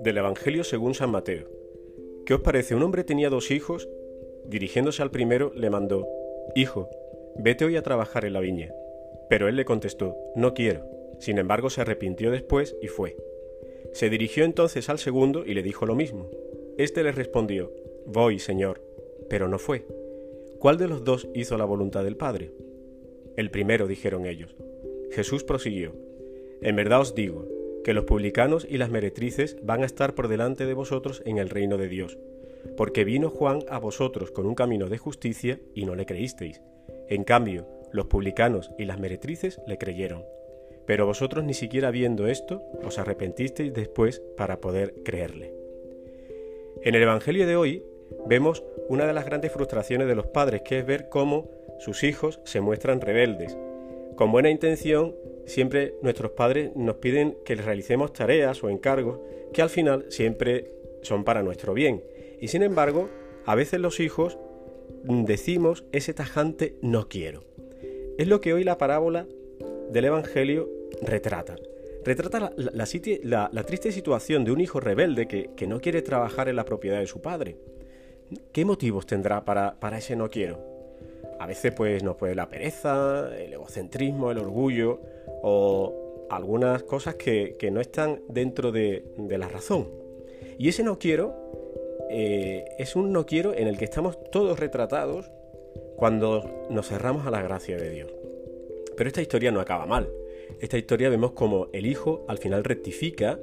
Del Evangelio según San Mateo. ¿Qué os parece? Un hombre tenía dos hijos. Dirigiéndose al primero, le mandó, Hijo, vete hoy a trabajar en la viña. Pero él le contestó, No quiero. Sin embargo, se arrepintió después y fue. Se dirigió entonces al segundo y le dijo lo mismo. Este le respondió, Voy, Señor. Pero no fue. ¿Cuál de los dos hizo la voluntad del Padre? El primero, dijeron ellos. Jesús prosiguió, En verdad os digo, que los publicanos y las meretrices van a estar por delante de vosotros en el reino de Dios, porque vino Juan a vosotros con un camino de justicia y no le creísteis. En cambio, los publicanos y las meretrices le creyeron. Pero vosotros ni siquiera viendo esto os arrepentisteis después para poder creerle. En el Evangelio de hoy vemos una de las grandes frustraciones de los padres, que es ver cómo sus hijos se muestran rebeldes. Con buena intención, siempre nuestros padres nos piden que les realicemos tareas o encargos que al final siempre son para nuestro bien. Y sin embargo, a veces los hijos decimos ese tajante no quiero. Es lo que hoy la parábola del Evangelio retrata. Retrata la, triste situación de un hijo rebelde que, no quiere trabajar en la propiedad de su padre. ¿Qué motivos tendrá para, para ese no quiero? A veces pues nos puede la pereza, el egocentrismo, el orgullo o algunas cosas que, no están dentro de, la razón. Y ese no quiero eh, es un no quiero en el que estamos todos retratados cuando nos cerramos a la gracia de Dios. Pero esta historia no acaba mal. Esta historia vemos como el hijo al final rectifica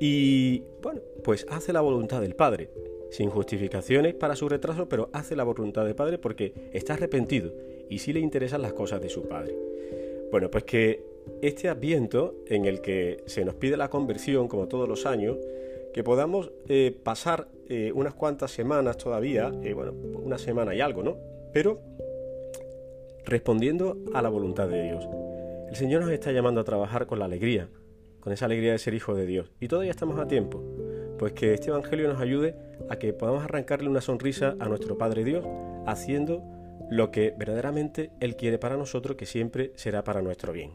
y, bueno, pues hace la voluntad del Padre sin justificaciones para su retraso, pero hace la voluntad del Padre porque está arrepentido y sí le interesan las cosas de su Padre. Bueno, pues que este adviento en el que se nos pide la conversión, como todos los años, que podamos eh, pasar eh, unas cuantas semanas todavía, eh, bueno, una semana y algo, ¿no? Pero respondiendo a la voluntad de Dios. El Señor nos está llamando a trabajar con la alegría, con esa alegría de ser hijo de Dios. Y todavía estamos a tiempo. Pues que este Evangelio nos ayude a que podamos arrancarle una sonrisa a nuestro Padre Dios, haciendo lo que verdaderamente Él quiere para nosotros, que siempre será para nuestro bien.